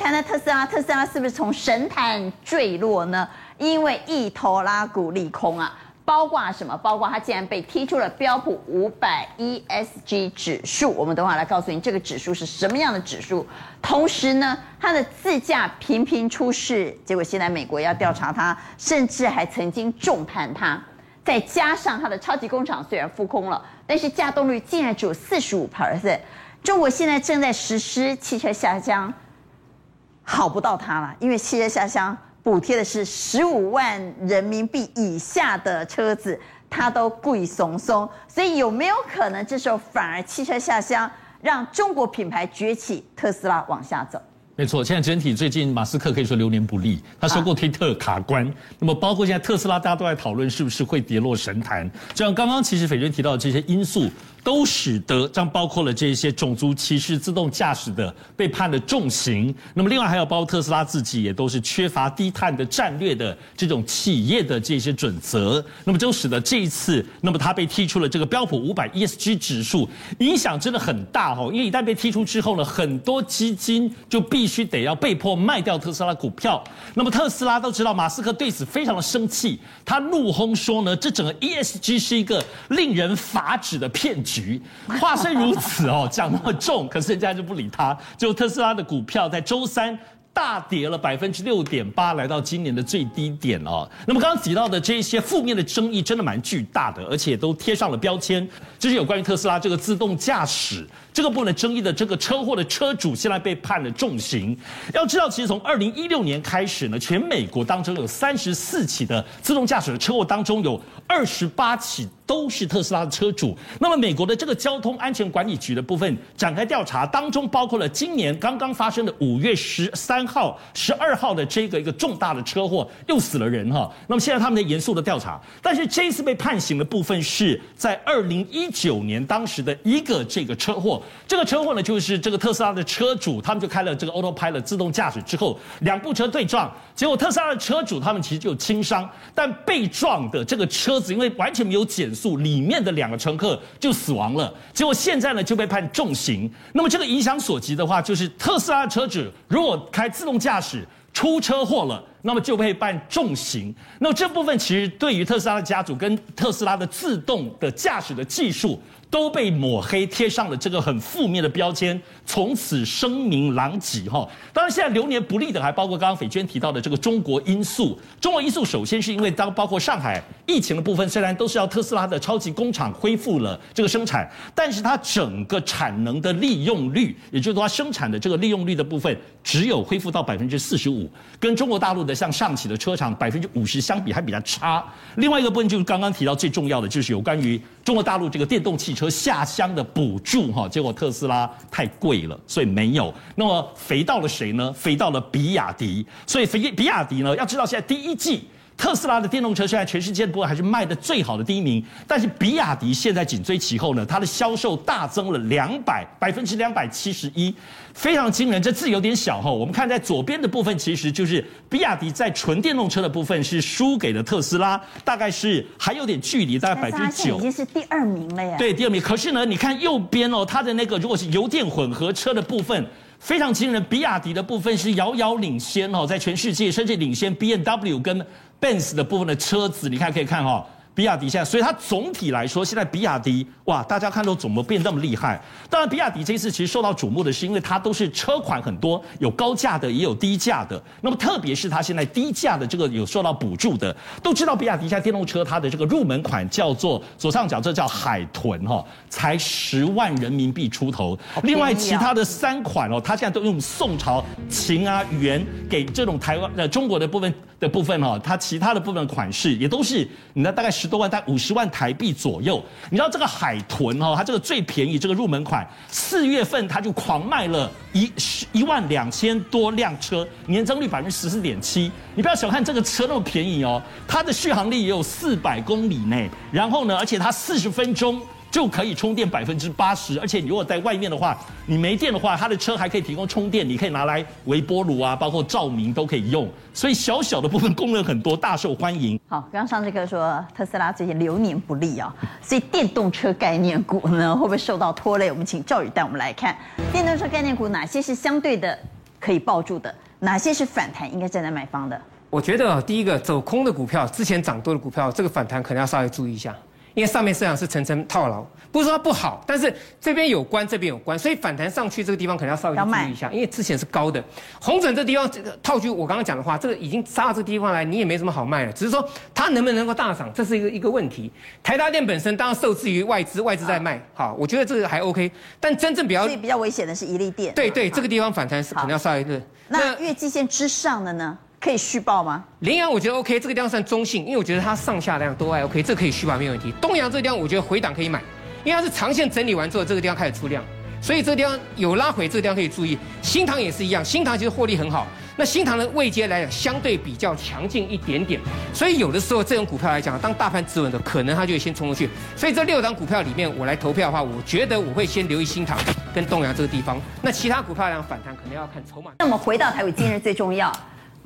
谈谈特斯拉，特斯拉是不是从神坛坠落呢？因为一头拉股利空啊，包括什么？包括它竟然被踢出了标普五百 ESG 指数。我们等会来告诉你，这个指数是什么样的指数。同时呢，它的自驾频频出事，结果现在美国要调查它，甚至还曾经重判它。再加上它的超级工厂虽然复工了，但是稼动率竟然只有四十五%。中国现在正在实施汽车下乡。好不到他了，因为汽车下乡补贴的是十五万人民币以下的车子，他都贵松松，所以有没有可能这时候反而汽车下乡让中国品牌崛起，特斯拉往下走？没错，现在整体最近马斯克可以说流年不利，他收购推特卡关，那么包括现在特斯拉，大家都在讨论是不是会跌落神坛，就像刚刚其实斐娟提到的这些因素。都使得将包括了这些种族歧视、自动驾驶的被判了重刑。那么另外还有包括特斯拉自己也都是缺乏低碳的战略的这种企业的这些准则。那么就使得这一次，那么它被踢出了这个标普五百 ESG 指数，影响真的很大哈。因为一旦被踢出之后呢，很多基金就必须得要被迫卖掉特斯拉股票。那么特斯拉都知道，马斯克对此非常的生气，他怒轰说呢，这整个 ESG 是一个令人发指的骗局。局话虽如此哦，讲那么重，可是人家就不理他。就特斯拉的股票在周三大跌了百分之六点八，来到今年的最低点哦。那么刚刚提到的这些负面的争议真的蛮巨大的，而且都贴上了标签，就是有关于特斯拉这个自动驾驶。这个部分的争议的这个车祸的车主现在被判了重刑。要知道，其实从二零一六年开始呢，全美国当中有三十四起的自动驾驶的车祸当中，有二十八起都是特斯拉的车主。那么，美国的这个交通安全管理局的部分展开调查，当中包括了今年刚刚发生的五月十三号、十二号的这个一个重大的车祸，又死了人哈。那么现在他们在严肃的调查，但是这一次被判刑的部分是在二零一九年当时的一个这个车祸。这个车祸呢，就是这个特斯拉的车主，他们就开了这个 Autopilot 自动驾驶之后，两部车对撞，结果特斯拉的车主他们其实就轻伤，但被撞的这个车子因为完全没有减速里面的两个乘客就死亡了。结果现在呢就被判重刑。那么这个影响所及的话，就是特斯拉的车主如果开自动驾驶出车祸了，那么就被判重刑。那么这部分其实对于特斯拉的家族跟特斯拉的自动的驾驶的技术。都被抹黑，贴上了这个很负面的标签，从此声名狼藉哈。当然，现在流年不利的还包括刚刚斐娟提到的这个中国因素。中国因素首先是因为当包括上海疫情的部分，虽然都是要特斯拉的超级工厂恢复了这个生产，但是它整个产能的利用率，也就是说它生产的这个利用率的部分，只有恢复到百分之四十五，跟中国大陆的向上汽的车厂百分之五十相比还比较差。另外一个部分就是刚刚提到最重要的，就是有关于中国大陆这个电动汽车。下乡的补助哈，结果特斯拉太贵了，所以没有。那么肥到了谁呢？肥到了比亚迪。所以肥比亚迪呢，要知道现在第一季。特斯拉的电动车现在全世界的部分还是卖的最好的第一名，但是比亚迪现在紧追其后呢，它的销售大增了两百百分之两百七十一，非常惊人。这字有点小哈，我们看在左边的部分，其实就是比亚迪在纯电动车的部分是输给了特斯拉，大概是还有点距离，大概百分之九，已经是第二名了呀。对，第二名。可是呢，你看右边哦，它的那个如果是油电混合车的部分。非常惊人，比亚迪的部分是遥遥领先哦，在全世界甚至领先 BMW 跟 Benz 的部分的车子，你看可以看哈。比亚迪现在，所以它总体来说，现在比亚迪哇，大家看都怎么变那么厉害？当然，比亚迪这一次其实受到瞩目的是，因为它都是车款很多，有高价的，也有低价的。那么特别是它现在低价的这个有受到补助的，都知道比亚迪现在电动车它的这个入门款叫做左上角这叫海豚哈，才十万人民币出头。另外其他的三款哦，它现在都用宋朝秦啊元给这种台湾呃中国的部分的部分哈，它其他的部分款式也都是你那大概十多万，在五十万台币左右。你知道这个海豚哦，它这个最便宜这个入门款，四月份它就狂卖了一十一万两千多辆车，年增率百分之十四点七。你不要小看这个车那么便宜哦，它的续航力也有四百公里呢，然后呢，而且它四十分钟。就可以充电百分之八十，而且你如果在外面的话，你没电的话，它的车还可以提供充电，你可以拿来微波炉啊，包括照明都可以用。所以小小的部分功能很多，大受欢迎。好，刚刚上这课说特斯拉最近流年不利啊，所以电动车概念股呢会不会受到拖累？我们请赵宇带我们来看电动车概念股哪些是相对的可以抱住的？哪些是反弹应该站在买方的？我觉得第一个走空的股票，之前涨多的股票，这个反弹可能要稍微注意一下。因为上面市场是层层套牢，不是说它不好，但是这边有关，这边有关，所以反弹上去这个地方可能要稍微注意一下。因为之前是高的，红准这地方这个套句我刚刚讲的话，这个已经杀到这个地方来，你也没什么好卖了。只是说它能不能够大涨，这是一个一个问题。台达电本身当然受制于外资，外资在卖，好，我觉得这个还 OK。但真正比较所以比较危险的是一利电。对对，这个地方反弹是可能要稍微的。那月季线之上的呢？可以续报吗？羚羊我觉得 OK，这个地方算中性，因为我觉得它上下量都还 OK，这个可以续报没有问题。东阳这个地方我觉得回档可以买，因为它是长线整理完之后，这个地方开始出量，所以这个地方有拉回，这个地方可以注意。新塘也是一样，新塘其实获利很好，那新塘的位阶来讲相对比较强劲一点点，所以有的时候这种股票来讲，当大盘止稳的，可能它就会先冲出去。所以这六档股票里面，我来投票的话，我觉得我会先留意新塘跟东阳这个地方。那其他股票来讲反弹，可能要看筹码。那么回到台股今日最重要。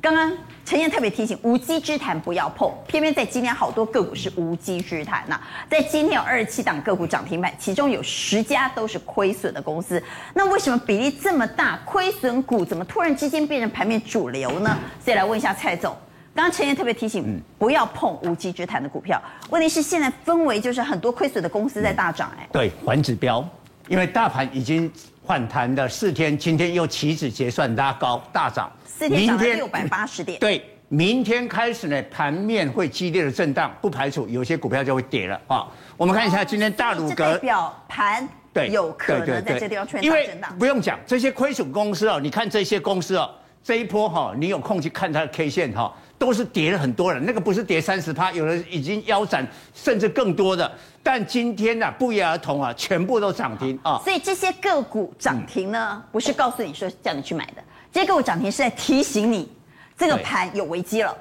刚刚陈燕特别提醒，无稽之谈不要碰。偏偏在今天好多个股是无稽之谈呐。在今天有二十七档个股涨停板，其中有十家都是亏损的公司。那为什么比例这么大？亏损股怎么突然之间变成盘面主流呢？所以来问一下蔡总。刚刚陈燕特别提醒，不要碰无稽之谈的股票。问题是现在氛围就是很多亏损的公司在大涨，哎，对，环指标，因为大盘已经反弹的四天，今天又起止结算拉高大涨。四天涨了六百八十点。对，明天开始呢，盘面会激烈的震荡，不排除有些股票就会跌了啊。我们看一下今天大鲁格，代表盘对有可能在这地方出现大震荡。不用讲这些亏损公司哦，你看这些公司哦，这一波哈，你有空去看它的 K 线哈，都是跌了很多了。那个不是跌三十趴，有的已经腰斩，甚至更多的。但今天呢，不约而同啊，全部都涨停啊。所以这些个股涨停呢，不是告诉你说叫你去买的。这些个股涨停是在提醒你，这个盘有危机了，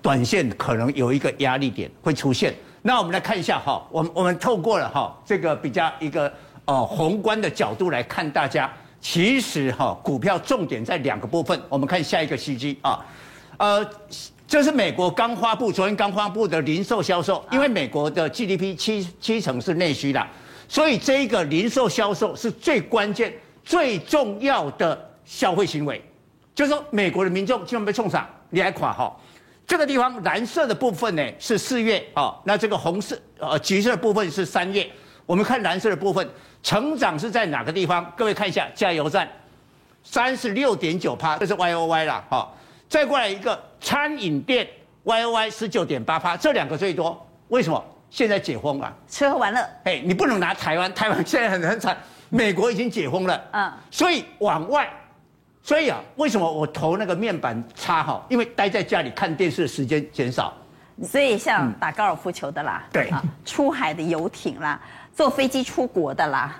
短线可能有一个压力点会出现。那我们来看一下哈，我们我们透过了哈这个比较一个呃宏观的角度来看，大家其实哈股票重点在两个部分。我们看下一个 CG 啊，呃，这是美国刚发布，昨天刚发布的零售销售，因为美国的 GDP 七七成是内需的，所以这一个零售销售是最关键、最重要的。消费行为，就是说美国的民众基本被冲上，你还垮哈？这个地方蓝色的部分呢是四月啊，那这个红色呃橘色的部分是三月。我们看蓝色的部分，成长是在哪个地方？各位看一下，加油站三十六点九趴，这是 Y O Y 啦哈。再过来一个餐饮店 Y O Y 十九点八趴，这两个最多。为什么？现在解封了，吃喝玩乐。哎，你不能拿台湾，台湾现在很很惨，美国已经解封了，嗯，所以往外。所以啊，为什么我投那个面板差哈？因为待在家里看电视的时间减少。所以像打高尔夫球的啦，对、嗯，出海的游艇啦，坐飞机出国的啦，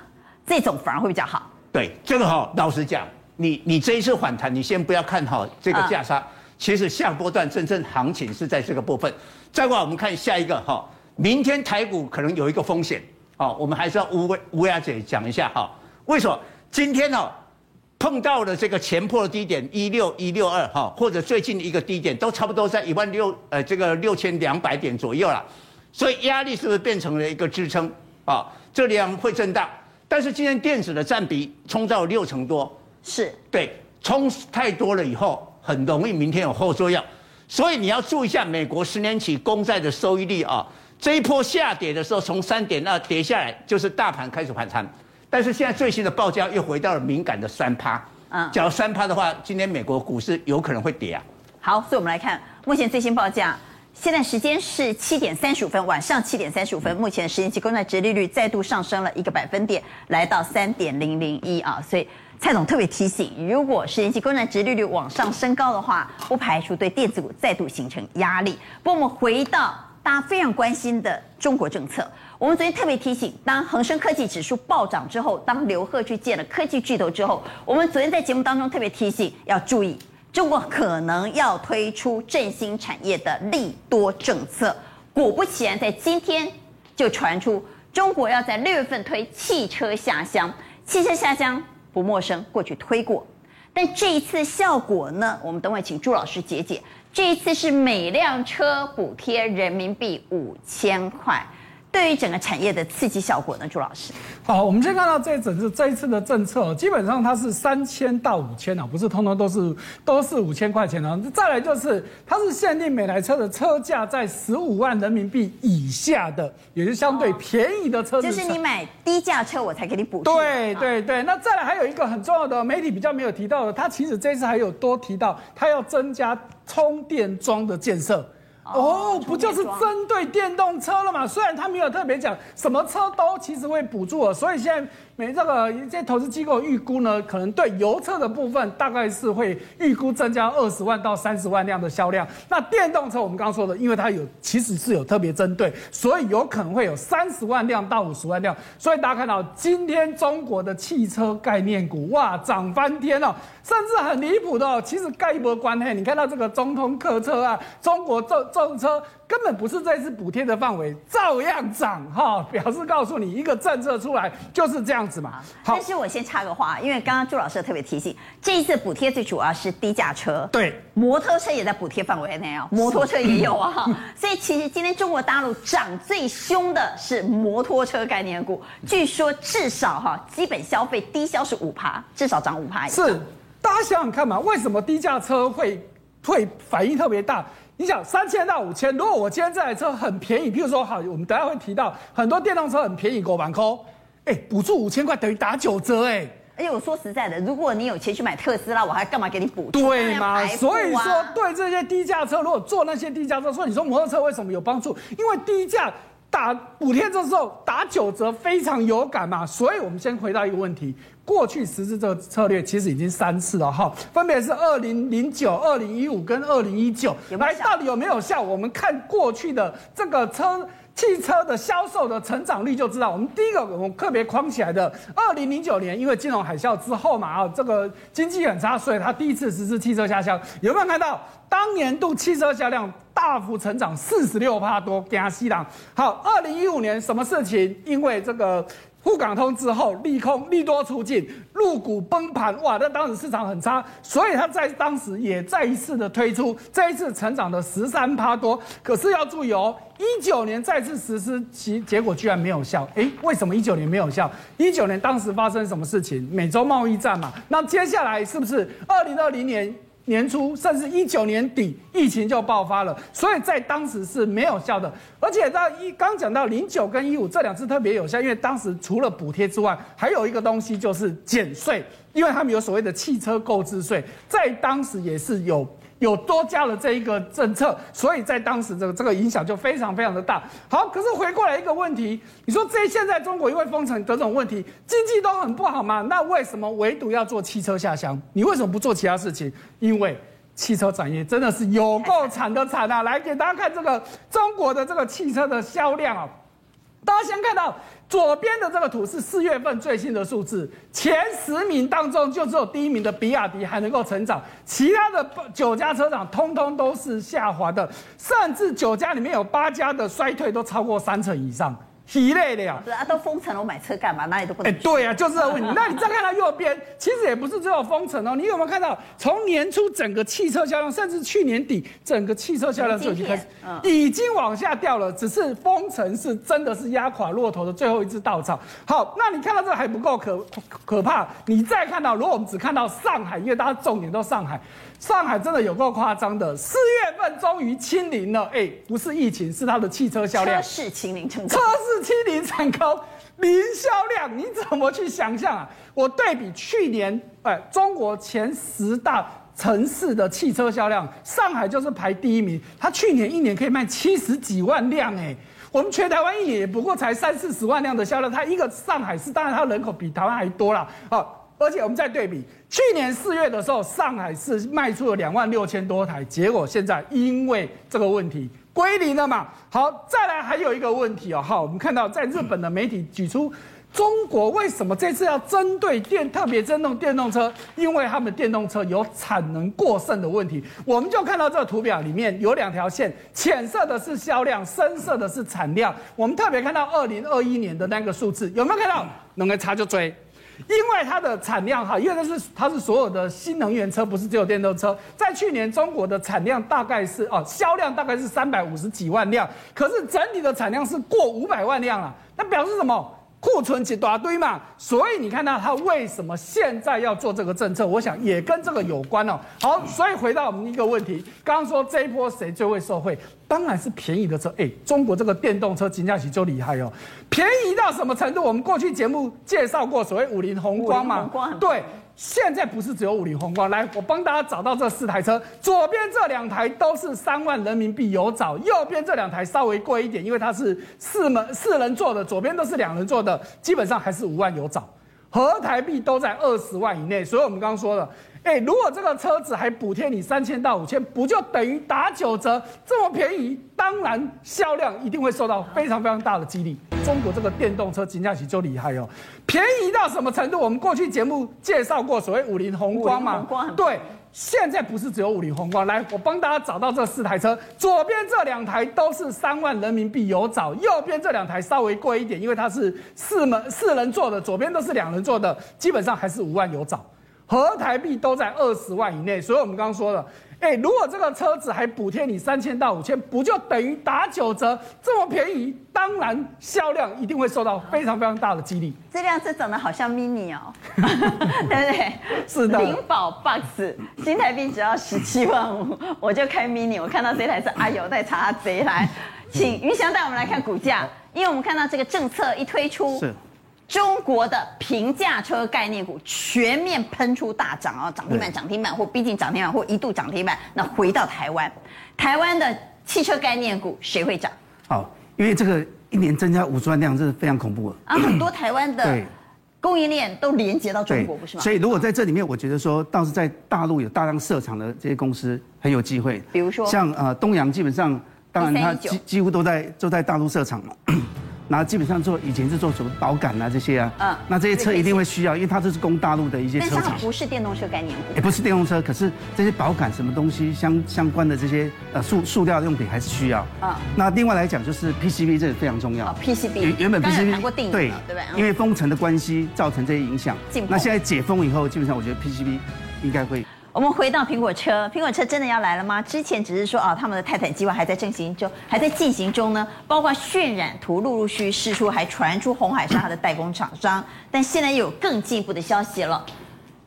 这种反而会比较好。对，这个哈，老实讲，你你这一次反弹，你先不要看好这个价差。嗯、其实下波段真正行情是在这个部分。再过来我们看下一个哈，明天台股可能有一个风险好，我们还是要乌乌鸦嘴讲一下哈。为什么今天呢？碰到了这个前破的低点一六一六二哈，或者最近的一个低点都差不多在一万六呃这个六千两百点左右了，所以压力是不是变成了一个支撑啊？这里会震荡，但是今天电子的占比冲到六成多，是对，冲太多了以后很容易明天有后作用，所以你要注意一下美国十年期公债的收益率啊，这一波下跌的时候从三点二跌下来，就是大盘开始反弹。但是现在最新的报价又回到了敏感的三趴，嗯，假如三趴的话，今天美国股市有可能会跌啊。好，所以我们来看目前最新报价，现在时间是七点三十五分，晚上七点三十五分，目前十年期公债殖利率再度上升了一个百分点，来到三点零零一啊。所以蔡总特别提醒，如果十年期公债殖利率往上升高的话，不排除对电子股再度形成压力。不过我们回到大家非常关心的中国政策。我们昨天特别提醒，当恒生科技指数暴涨之后，当刘鹤去见了科技巨头之后，我们昨天在节目当中特别提醒要注意，中国可能要推出振兴产业的利多政策。果不其然，在今天就传出中国要在六月份推汽车下乡。汽车下乡不陌生，过去推过，但这一次效果呢？我们等会请朱老师解解。这一次是每辆车补贴人民币五千块。对于整个产业的刺激效果呢？朱老师，好，我们先看到这一整次这一次的政策，基本上它是三千到五千啊，不是通通都是都是五千块钱啊。再来就是它是限定每台车的车价在十五万人民币以下的，也是相对便宜的车子。就是你买低价车，我才给你补助。对对对，那再来还有一个很重要的媒体比较没有提到的，它其实这次还有多提到，它要增加充电桩的建设。哦，不就是针对电动车了嘛？虽然他没有特别讲什么车都其实会补助了，所以现在。没这个一些投资机构预估呢，可能对油车的部分大概是会预估增加二十万到三十万辆的销量。那电动车我们刚刚说的，因为它有其实是有特别针对，所以有可能会有三十万辆到五十万辆。所以大家看到今天中国的汽车概念股哇涨翻天了，甚至很离谱的哦，其实盖一波关系。你看到这个中通客车啊，中国重重车。根本不是这次补贴的范围，照样涨哈，表示告诉你一个政策出来就是这样子嘛。好，但是我先插个话，因为刚刚朱老师特别提醒，这一次补贴最主要是低价车，对，摩托车也在补贴范围内哦，摩托车也有啊，所以其实今天中国大陆涨最凶的是摩托车概念股，据说至少哈基本消费低消是五趴，至少涨五趴。是，大家想想看嘛，为什么低价车会会反应特别大？你想三千到五千，如果我今天这台车很便宜，譬如说好，我们等下会提到很多电动车很便宜，五万块，哎，补助五千块等于打九折，哎，哎呦我说实在的，如果你有钱去买特斯拉，我还干嘛给你补助？对吗？所以说，对这些低价车，如果做那些低价车，说你说摩托车为什么有帮助？因为低价打补贴这时候打九折非常有感嘛。所以我们先回到一个问题。过去实施这个策略其实已经三次了哈，分别是二零零九、二零一五跟二零一九，来到底有没有效？我们看过去的这个车汽车的销售的成长率就知道。我们第一个我们特别框起来的，二零零九年因为金融海啸之后嘛啊，这个经济很差，所以它第一次实施汽车下乡。有没有看到当年度汽车销量大幅成长四十六帕多？加西郎好，二零一五年什么事情？因为这个。沪港通之后，利空利多出尽，入股崩盘，哇！那当时市场很差，所以他在当时也再一次的推出，这一次成长的十三趴多。可是要注意哦，一九年再次实施，其结果居然没有效。诶，为什么一九年没有效？一九年当时发生什么事情？美洲贸易战嘛。那接下来是不是二零二零年？年初甚至一九年底，疫情就爆发了，所以在当时是没有效的。而且到一刚讲到零九跟一五这两次特别有效，因为当时除了补贴之外，还有一个东西就是减税，因为他们有所谓的汽车购置税，在当时也是有。有多加了这一个政策，所以在当时这个这个影响就非常非常的大。好，可是回过来一个问题，你说这现在中国因为封城这种问题，经济都很不好嘛？那为什么唯独要做汽车下乡？你为什么不做其他事情？因为汽车产业真的是有够惨的惨啊！来给大家看这个中国的这个汽车的销量啊，大家先看到。左边的这个图是四月份最新的数字，前十名当中就只有第一名的比亚迪还能够成长，其他的九家车厂通通都是下滑的，甚至九家里面有八家的衰退都超过三成以上。疲累的呀！是啊，都封城了，我买车干嘛？哪里都不能。哎，对呀、啊，就是这个问题。那你再看到右边，其实也不是只有封城哦。你有没有看到，从年初整个汽车销量，甚至去年底整个汽车销量就已经开始，已经往下掉了。只是封城是真的是压垮骆驼的最后一只稻草。好，那你看到这个还不够可可怕，你再看到，如果我们只看到上海，因为大家重点都上海。上海真的有够夸张的，四月份终于清零了，哎，不是疫情，是它的汽车销量。车市清零成功。车市清零成功，零销量，你怎么去想象啊？我对比去年，哎，中国前十大城市的汽车销量，上海就是排第一名，它去年一年可以卖七十几万辆，哎，我们全台湾一年也不过才三四十万辆的销量，它一个上海市，当然它人口比台湾还多了，好。而且我们再对比，去年四月的时候，上海市卖出了两万六千多台，结果现在因为这个问题归零了嘛。好，再来还有一个问题哦，好，我们看到在日本的媒体举出，中国为什么这次要针对电，特别针对电动车？因为他们电动车有产能过剩的问题。我们就看到这个图表里面有两条线，浅色的是销量，深色的是产量。我们特别看到二零二一年的那个数字，有没有看到？能够查就追。因为它的产量哈，因为它是它是所有的新能源车，不是只有电动车。在去年中国的产量大概是哦，销量大概是三百五十几万辆，可是整体的产量是过五百万辆了，那表示什么？库存一大堆嘛，所以你看到他为什么现在要做这个政策？我想也跟这个有关哦。好，所以回到我们一个问题，刚刚说这一波谁最会受惠？当然是便宜的车。哎，中国这个电动车真的是就厉害哦，便宜到什么程度？我们过去节目介绍过所谓五菱宏光嘛，对。现在不是只有五菱宏光，来，我帮大家找到这四台车，左边这两台都是三万人民币有找，右边这两台稍微贵一点，因为它是四门四人座的，左边都是两人座的，基本上还是五万有找，合台币都在二十万以内，所以我们刚刚说了。哎，如果这个车子还补贴你三千到五千，不就等于打九折？这么便宜，当然销量一定会受到非常非常大的激励。中国这个电动车金价起就厉害哦，便宜到什么程度？我们过去节目介绍过所谓五菱宏光嘛，对，现在不是只有五菱宏光。来，我帮大家找到这四台车，左边这两台都是三万人民币有找，右边这两台稍微贵一点，因为它是四门四人座的，左边都是两人座的，基本上还是五万有找。合台币都在二十万以内，所以我们刚刚说了，哎，如果这个车子还补贴你三千到五千，不就等于打九折？这么便宜，当然销量一定会受到非常非常大的激励。这辆车长得好像 mini 哦，对不对？是的。领保 box 新台币只要十七万五，我就开 mini。我看到这台车，哎呦，再查下贼来，请云翔带我们来看股价，因为我们看到这个政策一推出。是。中国的平价车概念股全面喷出大涨啊，涨停板、涨停板或逼近涨停板或一度涨停板。那回到台湾，台湾的汽车概念股谁会涨？好，因为这个一年增加五十万辆，这是非常恐怖的啊！很多台湾的供应链都连接到中国，不是吗？所以如果在这里面，我觉得说倒是在大陆有大量设厂的这些公司很有机会。比如说，像呃东阳，基本上当然它几几乎都在都在大陆设厂了。然后基本上做以前是做什么保杆啊这些啊，嗯，那这些车一定会需要，因为它这是供大陆的一些车厂。不是电动车概念股，也不是电动车，可是这些保杆什么东西相相关的这些呃塑塑料用品还是需要。嗯，那另外来讲就是 PCB 这个非常重要。PCB 原原本 PCB 对对对，因为封城的关系造成这些影响。那现在解封以后，基本上我觉得 PCB 应该会。我们回到苹果车，苹果车真的要来了吗？之前只是说啊，他们的泰坦计划还在进行中，还在进行中呢。包括渲染图陆陆续续释出，还传出红海是它的代工厂商。但现在又有更进一步的消息了，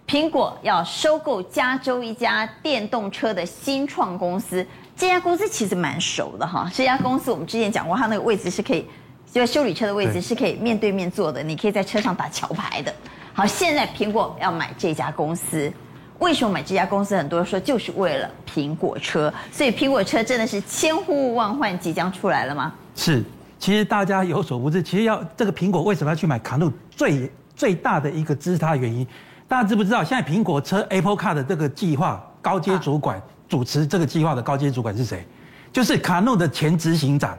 苹果要收购加州一家电动车的新创公司。这家公司其实蛮熟的哈，这家公司我们之前讲过，它那个位置是可以，就修理车的位置是可以面对面坐的，你可以在车上打桥牌的。好，现在苹果要买这家公司。为什么买这家公司？很多人说就是为了苹果车，所以苹果车真的是千呼万唤即将出来了吗？是，其实大家有所不知，其实要这个苹果为什么要去买卡路？最最大的一个支持它的原因，大家知不知道？现在苹果车 Apple Car 的这个计划高阶主管主持这个计划的高阶主管是谁？就是卡诺的前执行长。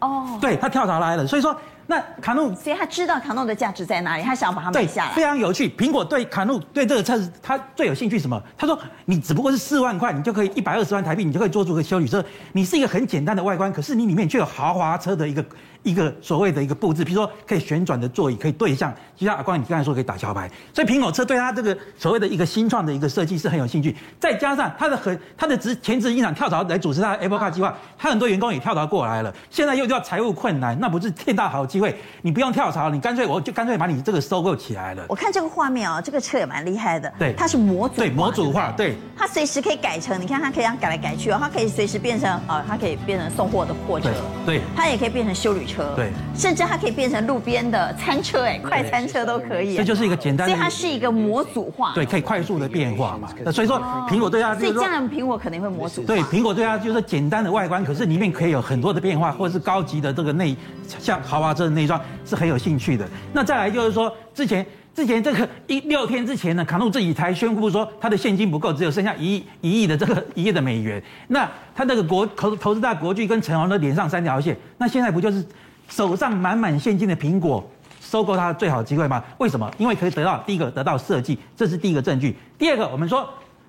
哦，对，他跳槽来了，所以说。那卡努，所以他知道卡努的价值在哪里，他想要把它买下来。非常有趣，苹果对卡努对这个车子，他最有兴趣什么？他说，你只不过是四万块，你就可以一百二十万台币，你就可以做出个修理车。你是一个很简单的外观，可是你里面却有豪华车的一个。一个所谓的一个布置，比如说可以旋转的座椅，可以对向，就像阿光你刚才说可以打桥牌，所以苹果车对他这个所谓的一个新创的一个设计是很有兴趣。再加上他的很他的职前执行长跳槽来主持他的 Apple Car 计划，他很多员工也跳槽过来了，现在又遇到财务困难，那不是天大好机会？你不用跳槽，你干脆我就干脆把你这个收购起来了。我看这个画面啊、哦，这个车也蛮厉害的，对，它是模组对模组化，对，它随时可以改成，你看它可以这样改来改去哦，它可以随时变成啊，它可以变成送货的货车，对，它也可以变成修理车，对，甚至。它可以变成路边的餐车，哎，快餐车都可以。这就是一个简单的，所以它是一个模组化，对，可以快速的变化嘛。那所以说，苹果对它，所以这样苹果肯定会模组化。对，苹果对它就是简单的外观，可是里面可以有很多的变化，或者是高级的这个内，像豪华车的内装是很有兴趣的。那再来就是说，之前之前这个一六天之前呢，卡诺自己才宣布说，他的现金不够，只有剩下一亿一亿的这个 一亿的美元。那他那个国投投资大国巨跟陈红都连上三条线，那现在不就是？手上满满现金的苹果，收购它的最好机会吗？为什么？因为可以得到第一个得到设计，这是第一个证据。第二个，我们说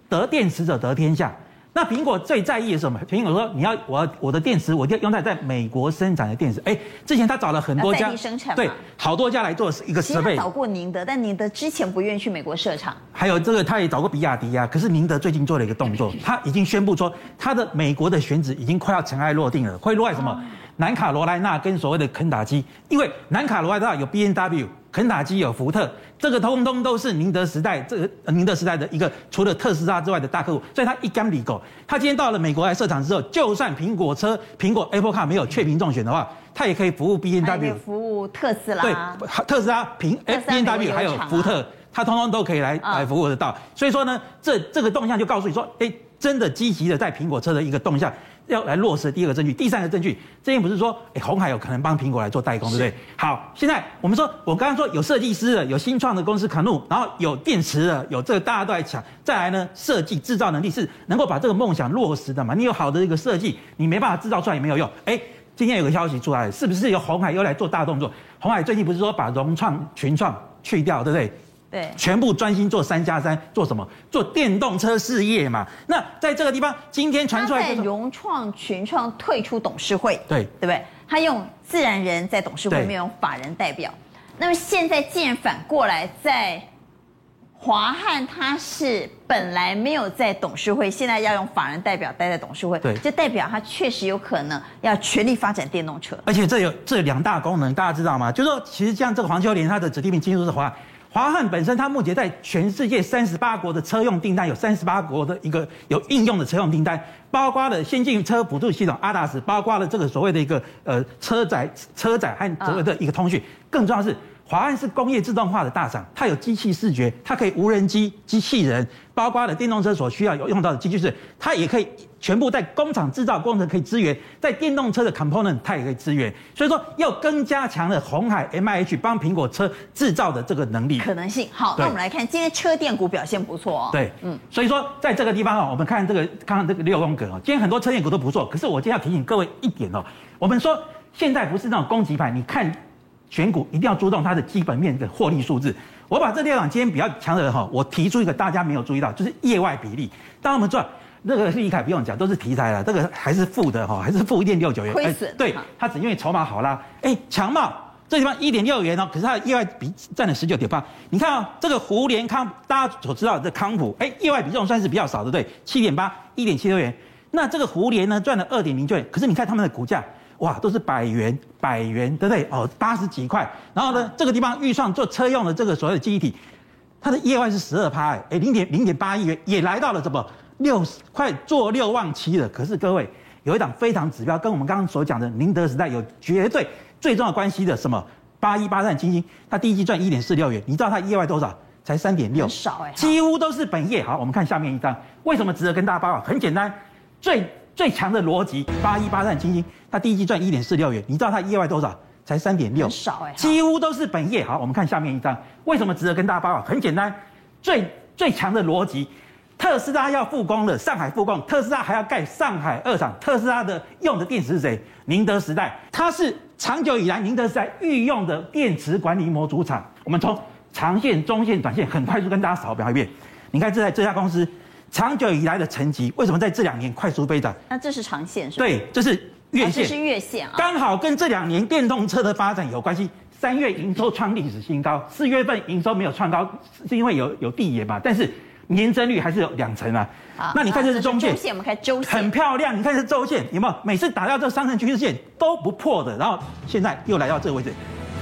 得电池者得天下。那苹果最在意的是什么？苹果说你要我我的电池，我就用在在美国生产的电池。哎，之前他找了很多家生产，对，好多家来做一个设备。找过宁德，但宁德之前不愿意去美国设厂。还有这个，他也找过比亚迪啊。可是宁德最近做了一个动作，他已经宣布说，他的美国的选址已经快要尘埃落定了，会落在什么？哦南卡罗来纳跟所谓的肯塔基，因为南卡罗来纳有 B N W，肯塔基有福特，这个通通都是宁德时代这个宁德时代的一个除了特斯拉之外的大客户，所以他一竿子勾。他今天到了美国来设厂之后，就算苹果车苹果 Apple Car 没有确屏中选的话，他也可以服务 B N W，服务特斯拉，对，特斯拉平 B N W 还有福特，他通通都可以来来服务得到。所以说呢，这这个动向就告诉你说，哎，真的积极的在苹果车的一个动向。要来落实第二个证据，第三个证据，这边不是说，哎，红海有可能帮苹果来做代工，对不对？好，现在我们说，我刚刚说有设计师的，有新创的公司卡努，然后有电池的，有这个大家都在抢，再来呢，设计制造能力是能够把这个梦想落实的嘛？你有好的一个设计，你没办法制造出来也没有用。哎，今天有个消息出来，是不是由红海又来做大动作？红海最近不是说把融创、群创去掉，对不对？对，全部专心做三加三，做什么？做电动车事业嘛。那在这个地方，今天传出来，在融创、群创退出董事会，对，对不对？他用自然人在董事会，没有用法人代表。那么现在既然反过来，在华汉他是本来没有在董事会，现在要用法人代表待在董事会，对，就代表他确实有可能要全力发展电动车。而且这有这两大功能，大家知道吗？就是说，其实像这个黄秋莲，他的子弟兵进入是华。华汉本身，它目前在全世界三十八国的车用订单有三十八国的一个有应用的车用订单，包括了先进车辅助系统阿达斯包括了这个所谓的一个呃车载车载和所谓的一个通讯，更重要的是。华安是工业自动化的大厂，它有机器视觉，它可以无人机、机器人，包括了电动车所需要有用到的机器人，它也可以全部在工厂制造工程可以支援，在电动车的 component 它也可以支援，所以说又更加强了红海 MIH 帮苹果车制造的这个能力。可能性好，那我们来看今天车电股表现不错哦。对，嗯，所以说在这个地方啊，我们看这个看看这个六宫格啊，今天很多车电股都不错，可是我今天要提醒各位一点哦，我们说现在不是那种攻击盘，你看。选股一定要注重它的基本面的获利数字。我把这六档今天比较强的哈，我提出一个大家没有注意到，就是业外比例。当我们赚那个利凯不用讲，都是题材了，这个还是负的哈，还是负一点六九元。亏损。对，它只因为筹码好啦。哎，强茂这地方一点六元哦，可是它的业外比占了十九点八。你看啊，这个胡联康大家所知道的这康普，哎，业外比重算是比较少的，对，七点八，一点七六元。那这个胡联呢赚了二点零九元，可是你看他们的股价。哇，都是百元、百元，对不对？哦，八十几块。然后呢，这个地方预算做车用的这个所谓的记忆体，它的业外是十二趴，哎，零点零点八亿元，也来到了什么六十块做六万七了。可是各位有一档非常指标，跟我们刚刚所讲的宁德时代有绝对最重要关系的什么八一八三晶晶，它第一季赚一点四六元，你知道它业外多少？才三点六，少哎，几乎都是本业。好，我们看下面一张，为什么值得跟大家报告？很简单，最。最强的逻辑，八一八三晶晶，它第一季赚一点四六元，你知道它业外多少？才三点六，少哎，几乎都是本业。好，我们看下面一张，为什么值得跟大家报告？很简单，最最强的逻辑，特斯拉要复工了，上海复工，特斯拉还要盖上海二厂，特斯拉的用的电池是谁？宁德时代，它是长久以来宁德时代御用的电池管理模组厂。我们从长线、中线、短线，很快速跟大家扫描一遍。你看这在这家公司。长久以来的成绩，为什么在这两年快速飞涨？那这是长线是吧？对，这是月线，啊、这是月线啊，刚好跟这两年电动车的发展有关系。三月营收创历史新高，四月份营收没有创高，是因为有有地延嘛？但是年增率还是有两成啊。好那你看这是中线，周线我们看周线，很漂亮。你看这是周线，有没有？每次打到这上升趋势线都不破的，然后现在又来到这个位置。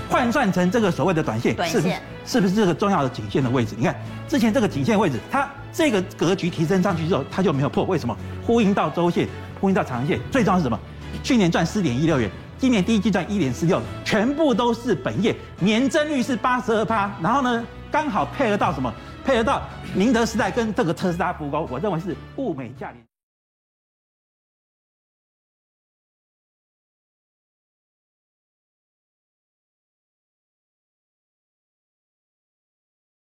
换算成这个所谓的短线，短线是，是不是这个重要的颈线的位置？你看之前这个颈线位置，它这个格局提升上去之后，它就没有破，为什么？呼应到周线，呼应到长线，最重要是什么？去年赚四点一六元，今年第一季赚一点四六，全部都是本业，年增率是八十二趴，然后呢，刚好配合到什么？配合到宁德时代跟这个特斯拉复工，我认为是物美价廉。